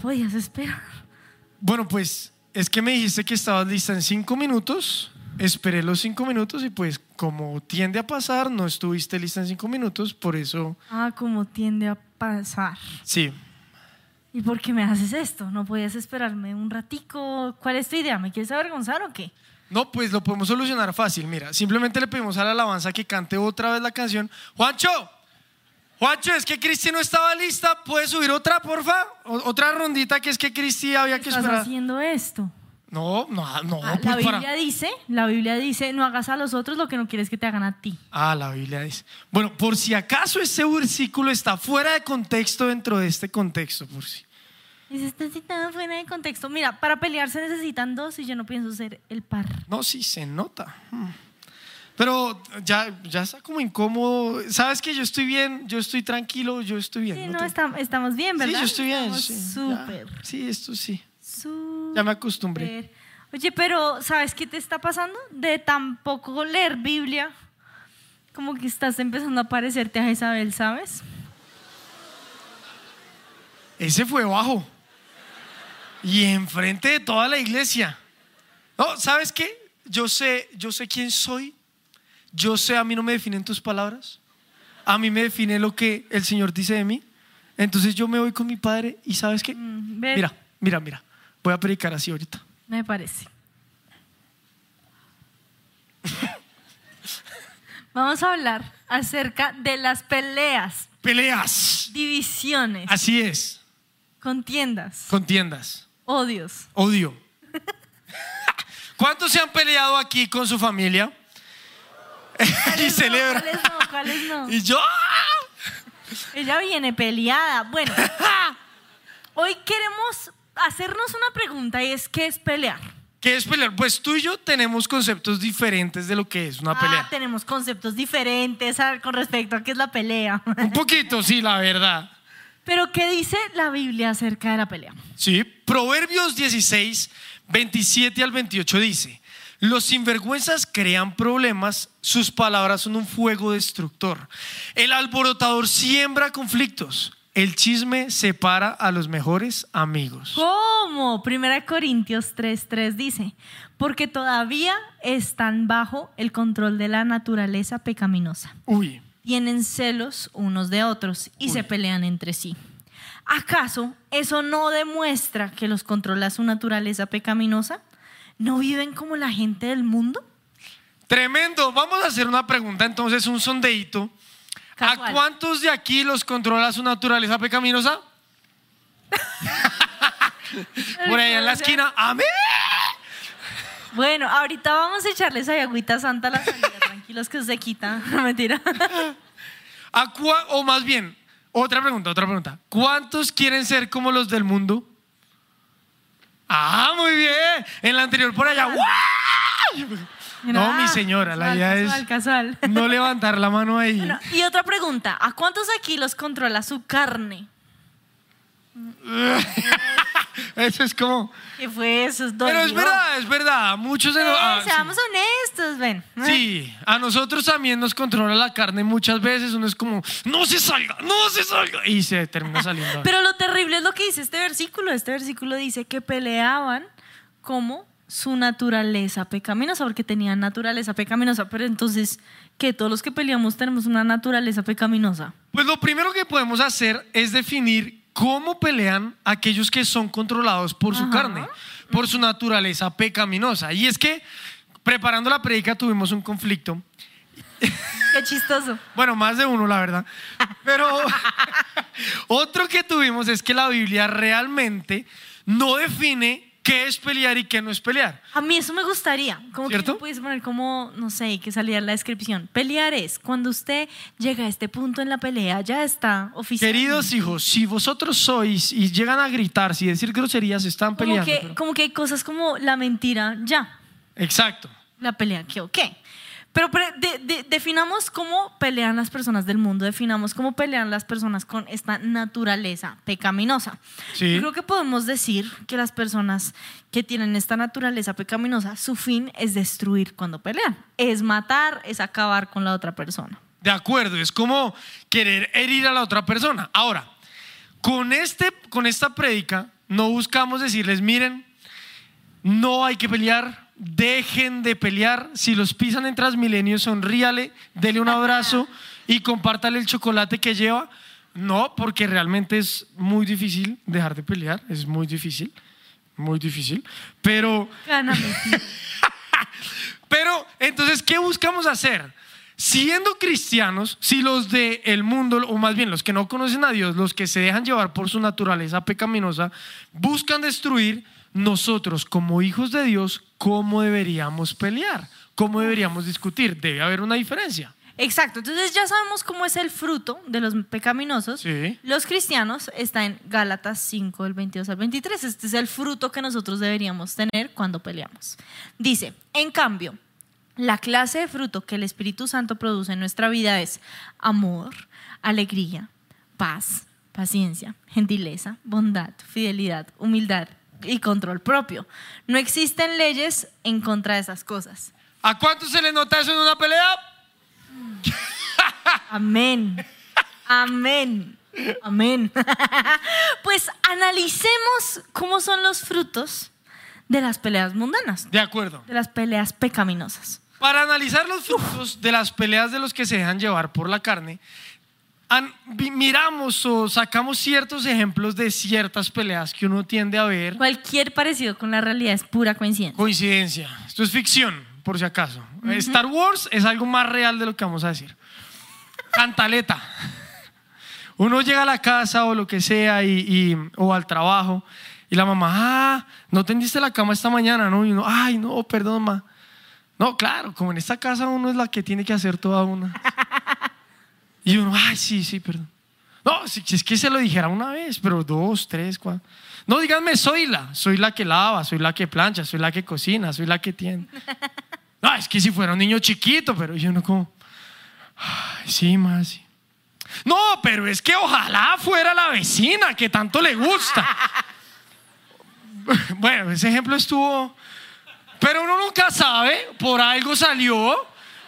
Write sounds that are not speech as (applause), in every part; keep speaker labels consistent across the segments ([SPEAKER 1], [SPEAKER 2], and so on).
[SPEAKER 1] podías esperar.
[SPEAKER 2] Bueno, pues es que me dijiste que estabas lista en cinco minutos. Esperé los cinco minutos y pues como tiende a pasar, no estuviste lista en cinco minutos, por eso
[SPEAKER 1] Ah, como tiende a pasar.
[SPEAKER 2] sí.
[SPEAKER 1] ¿Y por qué me haces esto? ¿No podías esperarme un ratico? ¿Cuál es tu idea? ¿Me quieres avergonzar o qué?
[SPEAKER 2] No, pues lo podemos solucionar fácil. Mira, simplemente le pedimos a la alabanza que cante otra vez la canción. Juancho, Juancho, es que Cristi no estaba lista. ¿Puedes subir otra, porfa? O- otra rondita que es que Cristi había que
[SPEAKER 1] ¿Estás
[SPEAKER 2] esperar.
[SPEAKER 1] haciendo esto?
[SPEAKER 2] No, no, no.
[SPEAKER 1] Ah,
[SPEAKER 2] pues
[SPEAKER 1] la
[SPEAKER 2] para-
[SPEAKER 1] Biblia dice, la Biblia dice, no hagas a los otros lo que no quieres que te hagan a ti.
[SPEAKER 2] Ah, la Biblia dice. Bueno, por si acaso ese versículo está fuera de contexto dentro de este contexto, por si.
[SPEAKER 1] Dice, está citado fuera de contexto. Mira, para pelear se necesitan dos y yo no pienso ser el par.
[SPEAKER 2] No, sí, se nota. Hmm. Pero ya, ya está como incómodo. Sabes que yo estoy bien, yo estoy tranquilo, yo estoy bien.
[SPEAKER 1] Sí,
[SPEAKER 2] no
[SPEAKER 1] no,
[SPEAKER 2] te-
[SPEAKER 1] estamos bien,
[SPEAKER 2] Sí,
[SPEAKER 1] ¿verdad?
[SPEAKER 2] yo estoy bien. Sí.
[SPEAKER 1] Súper.
[SPEAKER 2] Sí, esto sí. Ya me acostumbré.
[SPEAKER 1] Oye, pero ¿sabes qué te está pasando? De tan poco leer Biblia, como que estás empezando a parecerte a Isabel, ¿sabes?
[SPEAKER 2] Ese fue bajo. Y enfrente de toda la iglesia. No, ¿sabes qué? Yo sé, yo sé quién soy. Yo sé, a mí no me definen tus palabras. A mí me define lo que el Señor dice de mí. Entonces yo me voy con mi padre y ¿sabes qué?
[SPEAKER 1] Mm,
[SPEAKER 2] Mira, mira, mira. Voy a predicar así ahorita.
[SPEAKER 1] Me parece. (laughs) Vamos a hablar acerca de las peleas,
[SPEAKER 2] Peleas.
[SPEAKER 1] divisiones,
[SPEAKER 2] Así es.
[SPEAKER 1] contiendas,
[SPEAKER 2] Contiendas.
[SPEAKER 1] odios.
[SPEAKER 2] Odio. (laughs) (laughs) ¿Cuántos se han peleado aquí con su familia? (laughs) y celebran.
[SPEAKER 1] ¿Cuáles no? ¿Cuáles no?
[SPEAKER 2] Y yo. ¡ah!
[SPEAKER 1] Ella viene peleada. Bueno, (laughs) hoy queremos hacernos una pregunta y es ¿qué es pelear?
[SPEAKER 2] ¿Qué es pelear? Pues tú y yo tenemos conceptos diferentes de lo que es una
[SPEAKER 1] Ah,
[SPEAKER 2] pelea.
[SPEAKER 1] tenemos conceptos diferentes con respecto a qué es la pelea.
[SPEAKER 2] Un (laughs) poquito, sí, la verdad.
[SPEAKER 1] Pero ¿qué dice la Biblia acerca de la pelea?
[SPEAKER 2] Sí, Proverbios 16, 27 al 28 dice, los sinvergüenzas crean problemas, sus palabras son un fuego destructor. El alborotador siembra conflictos, el chisme separa a los mejores amigos.
[SPEAKER 1] ¿Cómo? Primera Corintios 3:3 dice, porque todavía están bajo el control de la naturaleza pecaminosa.
[SPEAKER 2] Uy,
[SPEAKER 1] Tienen celos unos de otros y se pelean entre sí. ¿Acaso eso no demuestra que los controla su naturaleza pecaminosa? ¿No viven como la gente del mundo?
[SPEAKER 2] tremendo. Vamos a hacer una pregunta entonces, un sondeíto. ¿A cuántos de aquí los controla su naturaleza pecaminosa? (laughs) Por ahí en la esquina. Amén.
[SPEAKER 1] Bueno, ahorita vamos a echarles ahí agüita santa a la salida, (laughs) tranquilos que se quita. (laughs) No, mentira.
[SPEAKER 2] ¿A o más bien, otra pregunta, otra pregunta. ¿Cuántos quieren ser como los del mundo? Ah, muy bien. En la anterior por allá. ¡guau! No, mi señora, la idea es
[SPEAKER 1] casual.
[SPEAKER 2] no levantar la mano ahí.
[SPEAKER 1] Bueno, y otra pregunta, ¿a cuántos aquí los controla su carne? (laughs) (laughs)
[SPEAKER 2] Eso es como.
[SPEAKER 1] ¿Qué fue eso? Es
[SPEAKER 2] Pero es verdad, es verdad. Muchos de
[SPEAKER 1] Eh,
[SPEAKER 2] los- ah, sí.
[SPEAKER 1] seamos honestos, ven.
[SPEAKER 2] Sí, a nosotros también nos controla la carne muchas veces. Uno es como, no se salga, no se salga. Y se termina (laughs) saliendo.
[SPEAKER 1] Pero lo terrible es lo que dice este versículo. Este versículo dice que peleaban como su naturaleza pecaminosa, porque tenían naturaleza pecaminosa. Pero entonces, que todos los que peleamos tenemos una naturaleza pecaminosa.
[SPEAKER 2] Pues lo primero que podemos hacer es definir cómo pelean aquellos que son controlados por su
[SPEAKER 1] Ajá.
[SPEAKER 2] carne, por su naturaleza pecaminosa. Y es que preparando la predica tuvimos un conflicto. (laughs)
[SPEAKER 1] Qué chistoso.
[SPEAKER 2] Bueno, más de uno, la verdad. Pero (laughs) otro que tuvimos es que la Biblia realmente no define qué es pelear y qué no es pelear.
[SPEAKER 1] A mí eso me gustaría. Como
[SPEAKER 2] ¿Cierto?
[SPEAKER 1] que puedes poner como, no sé, que saliera la descripción. Pelear es cuando usted llega a este punto en la pelea, ya está oficial.
[SPEAKER 2] Queridos hijos, si vosotros sois y llegan a gritar, si decir groserías, están
[SPEAKER 1] como
[SPEAKER 2] peleando.
[SPEAKER 1] que,
[SPEAKER 2] pero-
[SPEAKER 1] como que hay cosas como la mentira, ya.
[SPEAKER 2] Exacto.
[SPEAKER 1] La pelea, ¿qué o qué? Pero de- de- definamos cómo pelean las personas del mundo, definamos cómo pelean las personas con esta naturaleza pecaminosa.
[SPEAKER 2] Sí.
[SPEAKER 1] Creo que podemos decir que las personas que tienen esta naturaleza pecaminosa, su fin es destruir cuando pelean, es matar, es acabar con la otra persona.
[SPEAKER 2] De acuerdo, es como querer herir a la otra persona. Ahora, con, este, con esta prédica, no buscamos decirles, miren, no hay que pelear, dejen de pelear. Si los pisan en Transmilenio, sonríale, dele un abrazo y compártale el chocolate que lleva. No, porque realmente es muy difícil dejar de pelear, es muy difícil, muy difícil. Pero,
[SPEAKER 1] Gáname, (laughs)
[SPEAKER 2] pero entonces, ¿qué buscamos hacer? Siendo cristianos, si los del el mundo, o más bien los que no conocen a Dios, los que se dejan llevar por su naturaleza pecaminosa, buscan destruir, nosotros como hijos de Dios, ¿cómo deberíamos pelear? ¿Cómo deberíamos discutir? Debe haber una diferencia.
[SPEAKER 1] Exacto, entonces ya sabemos cómo es el fruto de los pecaminosos.
[SPEAKER 2] Sí.
[SPEAKER 1] Los cristianos está en Gálatas 5, del 22 al 23. Este es el fruto que nosotros deberíamos tener cuando peleamos. Dice, en cambio, la clase de fruto que el Espíritu Santo produce en nuestra vida es amor, alegría, paz, paciencia, gentileza, bondad, fidelidad, humildad y control propio. No existen leyes en contra de esas cosas.
[SPEAKER 2] ¿A cuánto se le nota eso en una pelea? (laughs)
[SPEAKER 1] Amén. Amén. Amén. (laughs) Pues analicemos cómo son los frutos de las peleas mundanas,
[SPEAKER 2] De acuerdo.
[SPEAKER 1] de las peleas pecaminosas.
[SPEAKER 2] Para analizar los frutos de las peleas de los que se dejan llevar por la carne, miramos o sacamos ciertos ejemplos de ciertas peleas que uno tiende a ver.
[SPEAKER 1] Cualquier parecido con la realidad es pura coincidencia.
[SPEAKER 2] Coincidencia. Esto es ficción, por si acaso. Star Wars es algo más real de lo que vamos a decir. Cantaleta. Uno llega a la casa o lo que sea y, y- o al trabajo y la mamá, ah, no tendiste la cama esta mañana, ¿no? Y uno, ay, no, perdón, ma. No, claro, como en esta casa uno es la que tiene que hacer toda una. Y uno, ay, sí, sí, perdón. No, si, si es que se lo dijera una vez, pero dos, tres, cuatro. No, díganme, soy la, soy la que lava, soy la que plancha, soy la que cocina, soy la que tiene. (laughs) No, es que si fuera un niño chiquito, pero yo no como, ay, sí, más. sí. No, pero es que ojalá fuera la vecina que tanto le gusta. (laughs) Bueno, ese ejemplo estuvo, pero uno nunca sabe, por algo salió,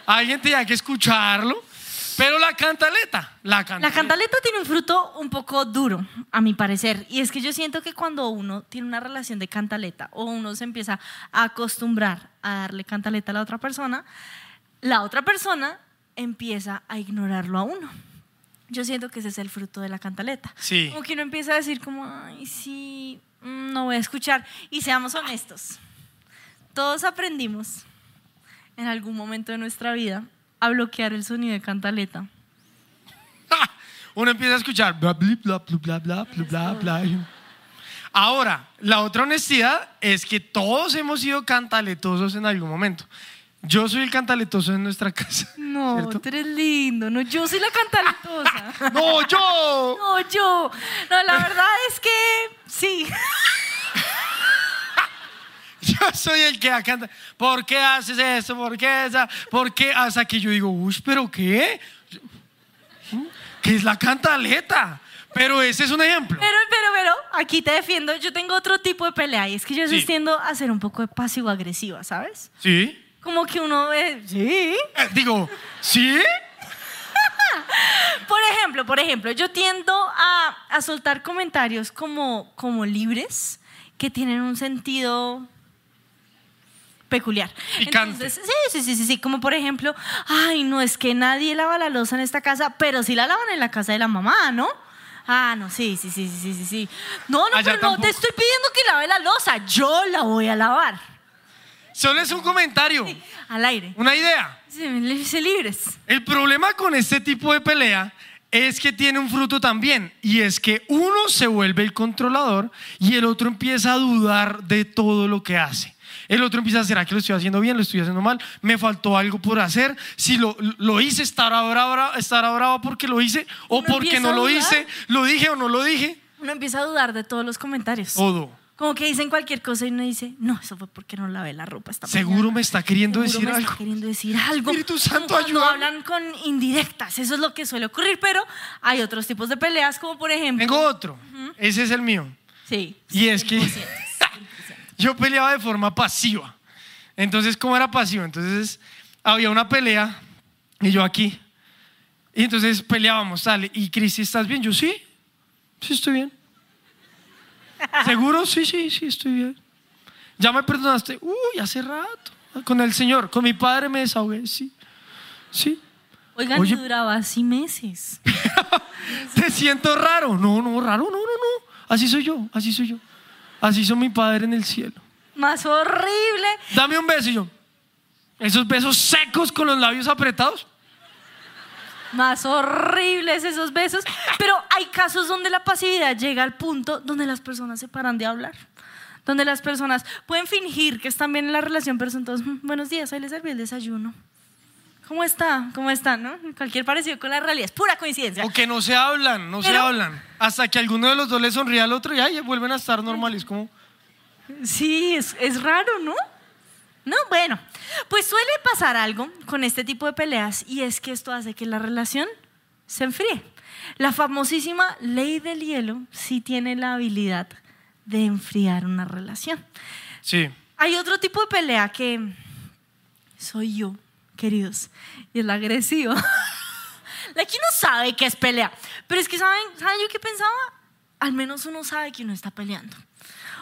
[SPEAKER 2] alguien tenía que escucharlo, pero la cantaleta, la
[SPEAKER 1] La
[SPEAKER 2] cantaleta.
[SPEAKER 1] cantaleta tiene un fruto un poco duro, a mi parecer. Y es que yo siento que cuando uno tiene una relación de cantaleta o uno se empieza a acostumbrar a darle cantaleta a la otra persona, la otra persona empieza a ignorarlo a uno. Yo siento que ese es el fruto de la cantaleta.
[SPEAKER 2] Sí.
[SPEAKER 1] Como que uno empieza a decir como, ay, sí, mm, no voy a escuchar. Y seamos honestos, todos aprendimos en algún momento de nuestra vida a bloquear el sonido de cantaleta.
[SPEAKER 2] Uno empieza a escuchar bla, bla, bla, bla, bla, bla, bla bla. Ahora, la otra honestidad es que todos hemos sido cantaletosos en algún momento. Yo soy el cantaletoso en nuestra (laughs) casa.
[SPEAKER 1] No, tú eres lindo. No, yo soy la cantaletosa. (laughs)
[SPEAKER 2] no, yo.
[SPEAKER 1] No, yo. No, la verdad es que sí. (laughs) (laughs)
[SPEAKER 2] Yo soy el que canta. ¿Por qué haces eso? ¿Por qué esa? ¿Por qué? Hasta que yo digo, uy, ¿pero qué? ¿Qué es la cantaleta? Pero ese es un ejemplo.
[SPEAKER 1] Pero, pero, pero, aquí te defiendo. Yo tengo otro tipo de pelea y es que yo
[SPEAKER 2] Sí.
[SPEAKER 1] sí. tiendo a ser un poco de pasivo-agresiva, ¿sabes?
[SPEAKER 2] ¿Sí?
[SPEAKER 1] Como que uno ve, sí.
[SPEAKER 2] Eh, digo, ¿sí? (laughs)
[SPEAKER 1] Por ejemplo, por ejemplo, yo tiendo a, a soltar comentarios como, como libres que tienen un sentido peculiar.
[SPEAKER 2] Picante.
[SPEAKER 1] Entonces, sí, sí, sí, sí, sí, como por ejemplo, ay, no es que nadie lava la loza en esta casa, pero sí la lavan en la casa de la mamá, ¿no? Ah, no, sí, sí, sí, sí, sí, sí, sí. No, no,
[SPEAKER 2] Allá
[SPEAKER 1] pero no te estoy pidiendo que lave la loza, yo la voy a lavar.
[SPEAKER 2] Solo es un comentario,
[SPEAKER 1] Al aire.
[SPEAKER 2] una idea.
[SPEAKER 1] Sí, sí, libres.
[SPEAKER 2] El problema con este tipo de pelea es que tiene un fruto también y es que uno se vuelve el controlador y el otro empieza a dudar de todo lo que hace. El otro empieza a ¿será que lo estoy haciendo bien? ¿Lo estoy haciendo mal? ¿Me faltó algo por hacer? Si lo, lo hice, ¿estará brava, estará brava porque lo hice? ¿O
[SPEAKER 1] Uno
[SPEAKER 2] porque no lo hice? ¿Lo dije o no lo dije?
[SPEAKER 1] Uno empieza a dudar de todos los comentarios.
[SPEAKER 2] Todo.
[SPEAKER 1] Como que dicen cualquier cosa y uno dice, no, eso fue porque no lavé la ropa esta
[SPEAKER 2] Seguro
[SPEAKER 1] mañana.
[SPEAKER 2] me está queriendo
[SPEAKER 1] Seguro
[SPEAKER 2] decir
[SPEAKER 1] me
[SPEAKER 2] algo.
[SPEAKER 1] Está queriendo decir algo.
[SPEAKER 2] Espíritu Santo, ayúdame.
[SPEAKER 1] hablan con indirectas, eso es lo que suele ocurrir, pero hay otros tipos de peleas, como por ejemplo.
[SPEAKER 2] Tengo otro. Ese es el mío.
[SPEAKER 1] Sí.
[SPEAKER 2] Y es que
[SPEAKER 1] 100%.
[SPEAKER 2] Yo peleaba de forma pasiva. Entonces, ¿cómo era pasivo? Entonces, había una pelea y yo aquí. Y entonces peleábamos, sale. ¿Y Cristi, estás bien? Yo sí. Sí, estoy bien. ¿Seguro? Sí, sí, sí, estoy bien. ¿Ya me perdonaste? Uy, hace rato. Con el Señor, con mi padre me desahogué, sí. Sí.
[SPEAKER 1] Oigan,
[SPEAKER 2] Oye.
[SPEAKER 1] duraba así meses. (laughs)
[SPEAKER 2] Te siento raro. No, no, raro, no, no, no. Así soy yo, así soy yo. Así soy mi padre en el cielo.
[SPEAKER 1] Más horrible.
[SPEAKER 2] Dame un beso y yo. Esos besos secos con los labios apretados.
[SPEAKER 1] Más horribles esos besos. Pero hay casos donde la pasividad llega al punto donde las personas se paran de hablar. Donde las personas pueden fingir que están bien en la relación, pero son todos, "Mm, buenos días, ahí les serví el desayuno. ¿Cómo está? ¿Cómo está? ¿No? Cualquier parecido con la realidad es pura coincidencia.
[SPEAKER 2] O que no se hablan, no se hablan. Hasta que alguno de los dos le sonríe al otro y ahí vuelven a estar normales. Como,
[SPEAKER 1] Sí, es, es raro, ¿no? No, bueno, pues suele pasar algo con este tipo de peleas y es que esto hace que la relación se enfríe. La famosísima ley del hielo sí tiene la habilidad de enfriar una relación.
[SPEAKER 2] sí.
[SPEAKER 1] Hay otro tipo de pelea que soy yo, queridos, y es la agresiva. (laughs) la que uno sabe que es pelea, pero es que ¿saben, ¿saben yo qué pensaba? Al menos uno sabe que uno está peleando.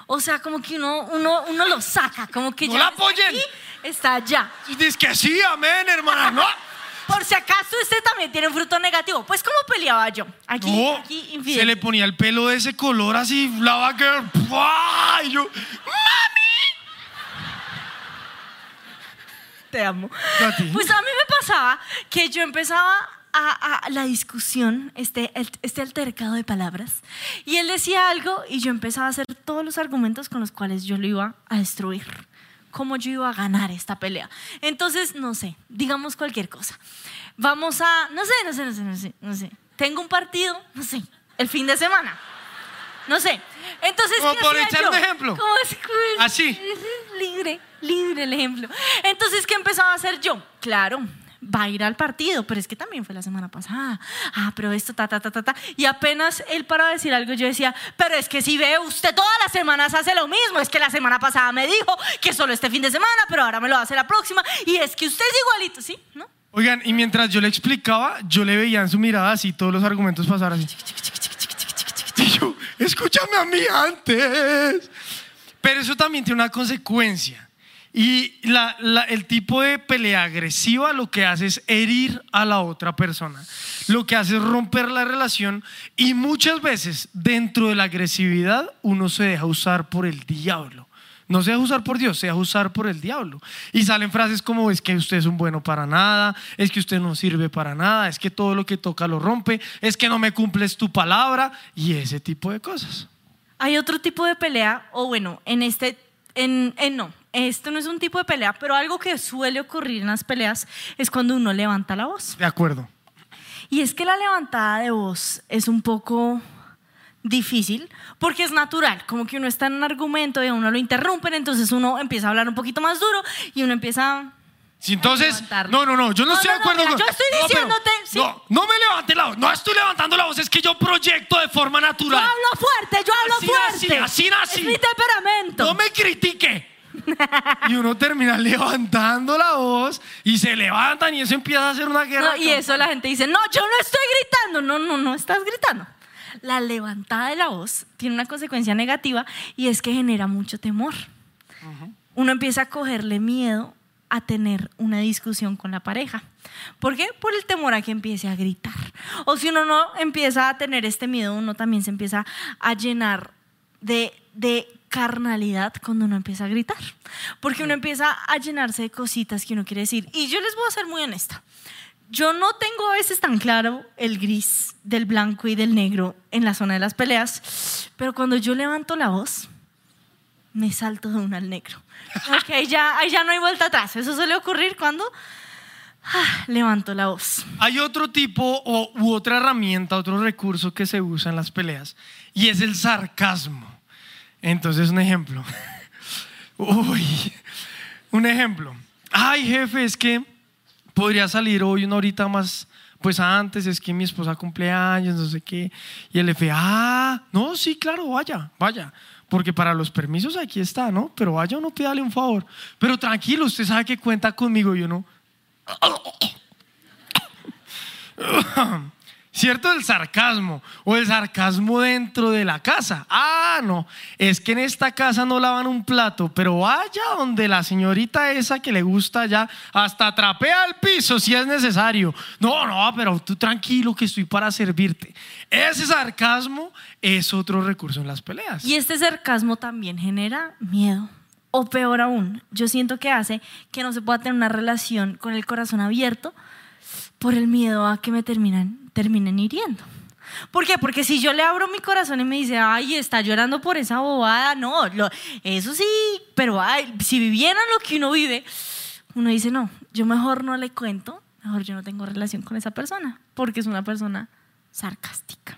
[SPEAKER 1] O sea, como que uno, uno, uno lo saca, como que
[SPEAKER 2] ¡No
[SPEAKER 1] ya
[SPEAKER 2] la
[SPEAKER 1] está
[SPEAKER 2] apoyen!
[SPEAKER 1] aquí, está allá.
[SPEAKER 2] Dices que sí, amén, hermana. No. (laughs)
[SPEAKER 1] Por si acaso usted también tiene un fruto negativo. Pues, ¿cómo peleaba yo? Aquí,
[SPEAKER 2] No,
[SPEAKER 1] aquí,
[SPEAKER 2] se le ponía el pelo de ese color así, la vaca, ¡pua! y yo,
[SPEAKER 1] Te amo. Pues a mí me pasaba que yo empezaba a, a la discusión, este, este altercado de palabras, y él decía algo y yo empezaba a hacer todos los argumentos con los cuales yo lo iba a destruir, cómo yo iba a ganar esta pelea. Entonces, no sé, digamos cualquier cosa. Vamos a, no sé, no sé, no sé, no sé, no sé. Tengo un partido, no sé, el fin de semana. No sé. Entonces,
[SPEAKER 2] Como
[SPEAKER 1] ¿qué
[SPEAKER 2] por echar un ejemplo.
[SPEAKER 1] ¿Cómo es? ¿Cómo es?
[SPEAKER 2] Así.
[SPEAKER 1] Libre, libre el ejemplo. Entonces, ¿qué empezaba a hacer yo? Claro, va a ir al partido, pero es que también fue la semana pasada. Ah, pero esto, ta, ta, ta, ta, ta. Y apenas él para decir algo, yo decía, pero es que si ve, usted todas las semanas hace lo mismo. Es que la semana pasada me dijo que solo este fin de semana, pero ahora me lo hace la próxima. Y es que usted es igualito, ¿sí? ¿No?
[SPEAKER 2] Oigan, y mientras yo le explicaba, yo le veía en su mirada así todos los argumentos pasar así. Escúchame a mí antes. Pero eso también tiene una consecuencia. Y el tipo de pelea agresiva lo que hace es herir a la otra persona. Lo que hace es romper la relación. Y muchas veces dentro de la agresividad uno se deja usar por el diablo. No se deja usar por Dios, se deja usar por el diablo. Y salen frases como es que usted es un bueno para nada, es que usted no sirve para nada, es que todo lo que toca lo rompe, es que no me cumples tu palabra y ese tipo de cosas.
[SPEAKER 1] Hay otro tipo de pelea, o bueno, en este, en, en no, esto no es un tipo de pelea, pero algo que suele ocurrir en las peleas es cuando uno levanta la voz.
[SPEAKER 2] De acuerdo.
[SPEAKER 1] Y es que la levantada de voz es un poco difícil porque es natural, como que uno está en un argumento y a uno lo interrumpen, entonces uno empieza a hablar un poquito más duro y uno empieza...
[SPEAKER 2] Si entonces, no, no, no, yo no,
[SPEAKER 1] No,
[SPEAKER 2] estoy
[SPEAKER 1] no,
[SPEAKER 2] de
[SPEAKER 1] no,
[SPEAKER 2] acuerdo
[SPEAKER 1] mira,
[SPEAKER 2] con-
[SPEAKER 1] yo estoy
[SPEAKER 2] No,
[SPEAKER 1] diciéndote, sí.
[SPEAKER 2] No, no me levante la voz, no estoy levantando la voz, es que yo proyecto de forma
[SPEAKER 1] Yo
[SPEAKER 2] natural.
[SPEAKER 1] hablo fuerte, yo hablo
[SPEAKER 2] Así
[SPEAKER 1] fuerte.
[SPEAKER 2] nací, así nací.
[SPEAKER 1] Es mi temperamento.
[SPEAKER 2] No me critique. y uno termina (laughs) levantando la voz y se levantan y eso empieza a hacer una guerra.
[SPEAKER 1] No, y eso la gente dice, no, yo no estoy gritando. No, no, no estás gritando. La levantada de la voz tiene una consecuencia negativa y es que genera mucho temor. Uno empieza a cogerle miedo a tener una discusión con la pareja. ¿Por qué? Por el temor a que empiece a gritar. O si uno no empieza a tener este miedo, uno también se empieza a llenar de, de carnalidad cuando uno empieza a gritar. Porque uno empieza a llenarse de cositas que uno quiere decir. Y yo les voy a ser muy honesta. Yo no tengo a veces tan claro el gris del blanco y del negro en la zona de las peleas, pero cuando yo levanto la voz, me salto de una al negro. Ok, ahí ya, ahí ya no hay vuelta atrás. Eso suele ocurrir cuando ah, levanto la voz.
[SPEAKER 2] Hay otro tipo o, u otra herramienta, otro recurso que se usa en las peleas y es el sarcasmo. Entonces, un ejemplo. (laughs) Uy, un ejemplo. Ay, jefe, es que podría salir hoy una horita más, pues antes, es que mi esposa cumpleaños, no sé qué. Y el jefe, ah, no, sí, claro, vaya, vaya. Porque para los permisos aquí está, ¿no? Pero vaya uno pídale un favor. Pero tranquilo, usted sabe que cuenta conmigo, yo no. ¿Cierto? El sarcasmo. O el sarcasmo dentro de la casa. Ah, no. Es que en esta casa no lavan un plato, pero vaya donde la señorita esa que le gusta ya, hasta trapea el piso si es necesario. No, no, pero tú tranquilo que estoy para servirte. Ese sarcasmo es otro recurso en las peleas.
[SPEAKER 1] Y este sarcasmo también genera miedo. O peor aún, yo siento que hace que no se pueda tener una relación con el corazón abierto por el miedo a que me terminan, terminen hiriendo. ¿Por qué? Porque si yo le abro mi corazón y me dice, ay, está llorando por esa bobada, no, lo- eso sí, pero ay, si vivieran lo que uno vive, uno dice, no, yo mejor no le cuento, mejor yo no tengo relación con esa persona, porque es una persona sarcástica.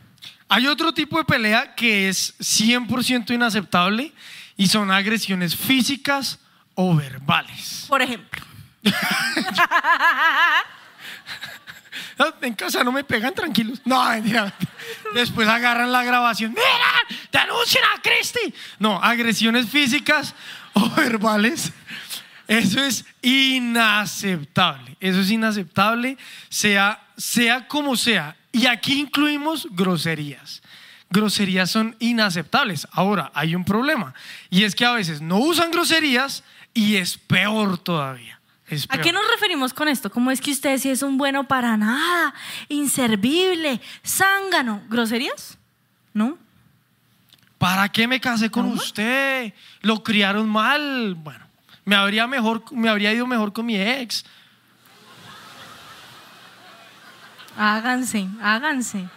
[SPEAKER 2] Hay otro tipo de pelea que es 100% inaceptable y son agresiones físicas o verbales.
[SPEAKER 1] Por ejemplo, (laughs) (laughs)
[SPEAKER 2] En casa no me pegan tranquilos. No. Después agarran la grabación. ¡Mira! ¡Denuncien a Cristi! No, agresiones físicas (laughs) o verbales. Eso es inaceptable. Eso es inaceptable, sea, sea como sea. Y aquí incluimos groserías. Groserías son inaceptables. Ahora, hay un problema. Y es que a veces no usan groserías y es peor todavía. Es
[SPEAKER 1] ¿A qué nos referimos con esto? ¿Cómo es que usted sí es un bueno para nada, inservible, zángano? ¿Groserías? ¿No?
[SPEAKER 2] ¿Para qué me casé con
[SPEAKER 1] ¿No?
[SPEAKER 2] usted? Lo criaron mal. Bueno, me habría, mejor, me habría ido mejor con mi ex.
[SPEAKER 1] Háganse, háganse.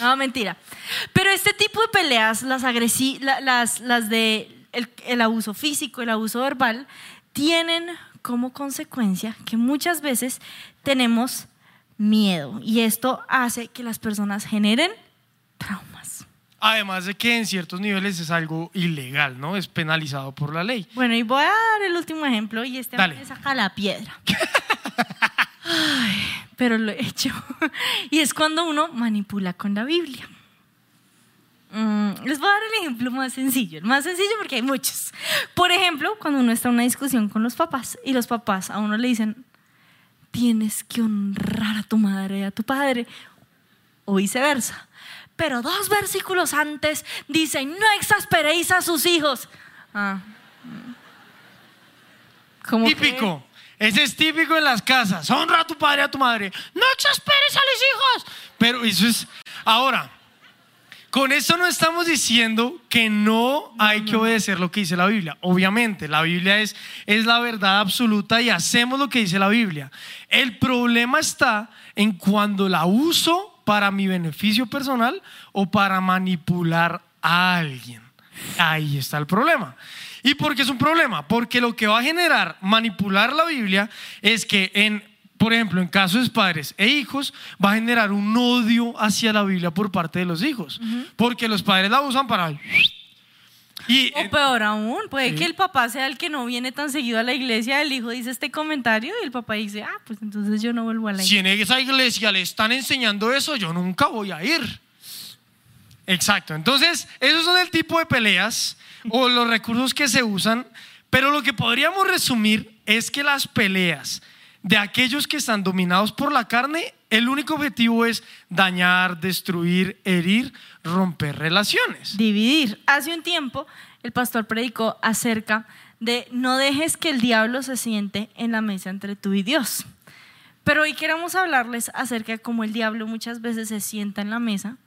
[SPEAKER 1] No, mentira. Pero este tipo de peleas, las, agresi la- las, las de el, el abuso físico, el abuso verbal, tienen como consecuencia que muchas veces tenemos miedo y esto hace que las personas generen traumas.
[SPEAKER 2] Además de que en ciertos niveles es algo ilegal, ¿no? Es penalizado por la ley.
[SPEAKER 1] Bueno, y voy a dar el último ejemplo y este
[SPEAKER 2] Dale.
[SPEAKER 1] me saca la piedra. (laughs) Ay, pero lo he hecho. (laughs) Y es cuando uno manipula con la Biblia. Mm, les voy a dar el ejemplo más sencillo, el más sencillo porque hay muchos. Por ejemplo, cuando uno está en una discusión con los papás y los papás a uno le dicen, tienes que honrar a tu madre y a tu padre, o viceversa. Pero dos versículos antes dicen, no exasperéis a sus hijos. Ah. ¿Cómo que?
[SPEAKER 2] Típico. Ese es típico en las casas. Honra a tu padre y a tu madre. No exasperes a los hijos. Pero eso es. Ahora, con esto no estamos diciendo que no hay que obedecer lo que dice la Biblia. Obviamente, la Biblia es, es la verdad absoluta y hacemos lo que dice la Biblia. El problema está en cuando la uso para mi beneficio personal o para manipular a alguien. Ahí está el problema. ¿Y por qué es un problema? Porque lo que va a generar manipular la Biblia es que en, por ejemplo, en casos de padres e hijos, va a generar un odio hacia la Biblia por parte de los hijos. Porque los padres la usan para... Y,
[SPEAKER 1] O peor aún, puede
[SPEAKER 2] Sí.
[SPEAKER 1] que el papá sea el que no viene tan seguido a la iglesia, el hijo dice este comentario y el papá dice, ah, pues entonces yo no vuelvo a la
[SPEAKER 2] si
[SPEAKER 1] iglesia.
[SPEAKER 2] en esa iglesia le están enseñando eso, yo nunca voy a ir. Exacto. Entonces, esos son el tipo de peleas o los recursos que se usan, pero lo que podríamos resumir es que las peleas de aquellos que están dominados por la carne, el único objetivo es dañar, destruir, herir, romper relaciones.
[SPEAKER 1] Dividir. Hace un tiempo el pastor predicó acerca de no dejes que el diablo se siente en la mesa entre tú y Dios. Pero hoy queremos hablarles acerca de cómo el diablo muchas veces se sienta en la mesa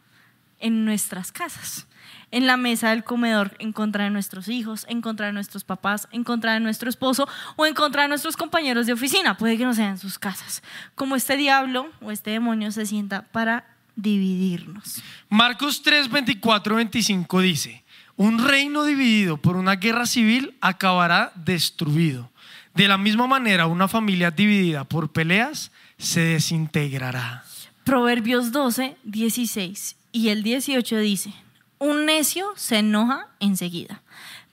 [SPEAKER 1] en nuestras casas, en la mesa del comedor en contra de nuestros hijos, en contra de nuestros papás, en contra de nuestro esposo o en contra de nuestros compañeros de oficina. Puede que no sean sus casas. Como este diablo o este demonio se sienta para dividirnos.
[SPEAKER 2] Marcos 3, 24, 25 dice, un reino dividido por una guerra civil acabará destruido. De la misma manera, una familia dividida por peleas se desintegrará.
[SPEAKER 1] Proverbios 12, 16 y el 18 dice, un necio se enoja enseguida,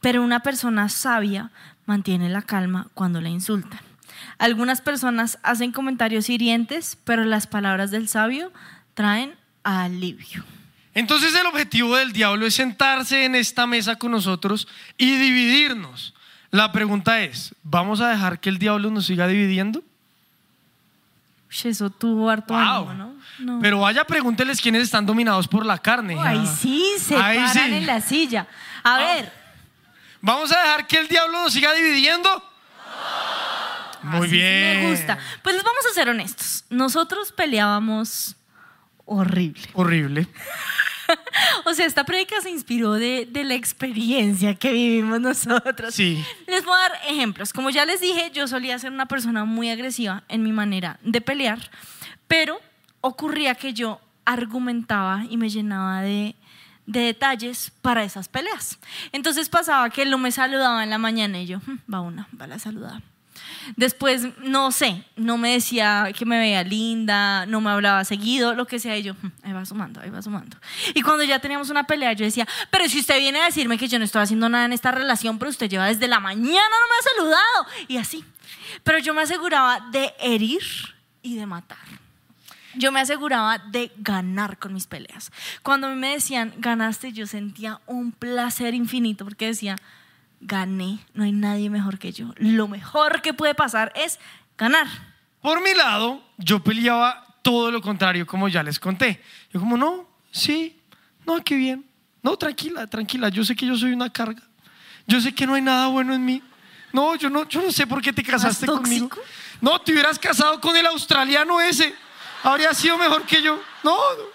[SPEAKER 1] pero una persona sabia mantiene la calma cuando la insultan. Algunas personas hacen comentarios hirientes, pero las palabras del sabio traen alivio.
[SPEAKER 2] Entonces el objetivo del diablo es sentarse en esta mesa con nosotros y dividirnos. La pregunta es, ¿vamos a dejar que el diablo nos siga dividiendo?
[SPEAKER 1] Eso tuvo harto
[SPEAKER 2] Wow.
[SPEAKER 1] ánimo, ¿no? No.
[SPEAKER 2] Pero vaya, pregúnteles quiénes están dominados por la carne.
[SPEAKER 1] Ahí
[SPEAKER 2] Ah.
[SPEAKER 1] sí, se
[SPEAKER 2] Ahí
[SPEAKER 1] paran
[SPEAKER 2] sí.
[SPEAKER 1] en la silla. A ver,
[SPEAKER 2] ¿Vamos a dejar que el diablo nos siga dividiendo? Muy
[SPEAKER 1] así sí
[SPEAKER 2] bien.
[SPEAKER 1] me gusta. Pues les vamos a ser honestos. Nosotros peleábamos horrible.
[SPEAKER 2] Horrible. (laughs)
[SPEAKER 1] O sea, esta prédica se inspiró de, de la experiencia que vivimos nosotros.
[SPEAKER 2] Sí.
[SPEAKER 1] Les voy a dar ejemplos. Como ya les dije, yo solía ser una persona muy agresiva en mi manera de pelear, pero ocurría que yo argumentaba y me llenaba de, de detalles para esas peleas. Entonces pasaba que él no me saludaba en la mañana y yo, "Hmm, va una, va la saludada. Después, no sé, no me decía que me veía linda, no me hablaba seguido, lo que sea, y yo, "Hmm, ahí va sumando, ahí va sumando. Y cuando ya teníamos una pelea, yo decía, pero si usted viene a decirme que yo no estoy haciendo nada en esta relación, pero usted lleva desde la mañana, no me ha saludado, y así. Pero yo me aseguraba de herir y de matar. Yo me aseguraba de ganar con mis peleas. Cuando a mí me decían, ganaste, yo sentía un placer infinito porque decía, gané, no hay nadie mejor que yo. Lo mejor que puede pasar es ganar.
[SPEAKER 2] Por mi lado, yo peleaba todo lo contrario, como ya les conté. Yo como, no, sí, no, qué bien. No, tranquila, tranquila, yo sé que yo soy una carga. Yo sé que no hay nada bueno en mí. No, yo no, yo no sé por qué te casaste conmigo. No, te hubieras casado con el australiano ese. Habría sido mejor que yo. No, no.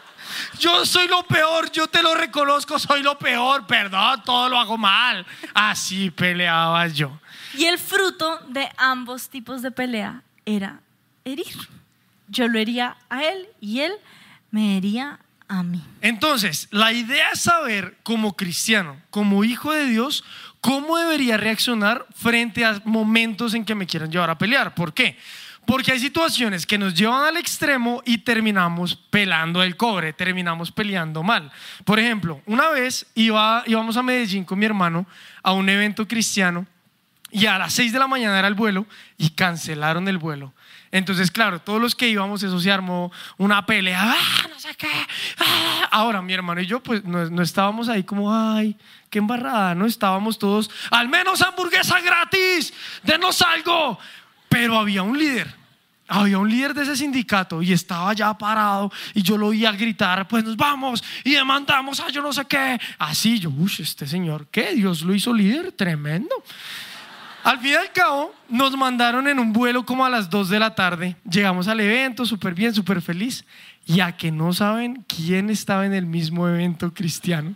[SPEAKER 2] Yo soy lo peor, yo te lo reconozco, soy lo peor, perdón, todo lo hago mal. Así peleaba yo.
[SPEAKER 1] Y el fruto de ambos tipos de pelea era herir. Yo lo hería a él y él me hería a mí.
[SPEAKER 2] Entonces, la idea es saber como cristiano, como hijo de Dios, cómo debería reaccionar frente a momentos en que me quieran llevar a pelear. ¿Por qué? Porque hay situaciones que nos llevan al extremo y terminamos pelando el cobre, terminamos peleando mal. Por ejemplo, una vez iba, íbamos a Medellín con mi hermano a un evento cristiano y a las 6 de la mañana era el vuelo y cancelaron el vuelo. Entonces, claro, todos los que íbamos, eso se armó una pelea, ¡ah, no sé qué! ¡ah! Ahora, mi hermano y yo, pues no, no estábamos ahí como, ay, qué embarrada, no estábamos todos, al menos hamburguesa gratis, denos algo. Pero había un líder, había un líder de ese sindicato y estaba ya parado y yo lo oía gritar, pues nos vamos y demandamos a yo no sé qué. Así yo, uy, este señor, ¿qué? Dios lo hizo líder, tremendo. Al fin y al cabo, nos mandaron en un vuelo como a las 2 de la tarde. Llegamos al evento súper bien, súper feliz. Y a que no saben quién estaba en el mismo evento cristiano.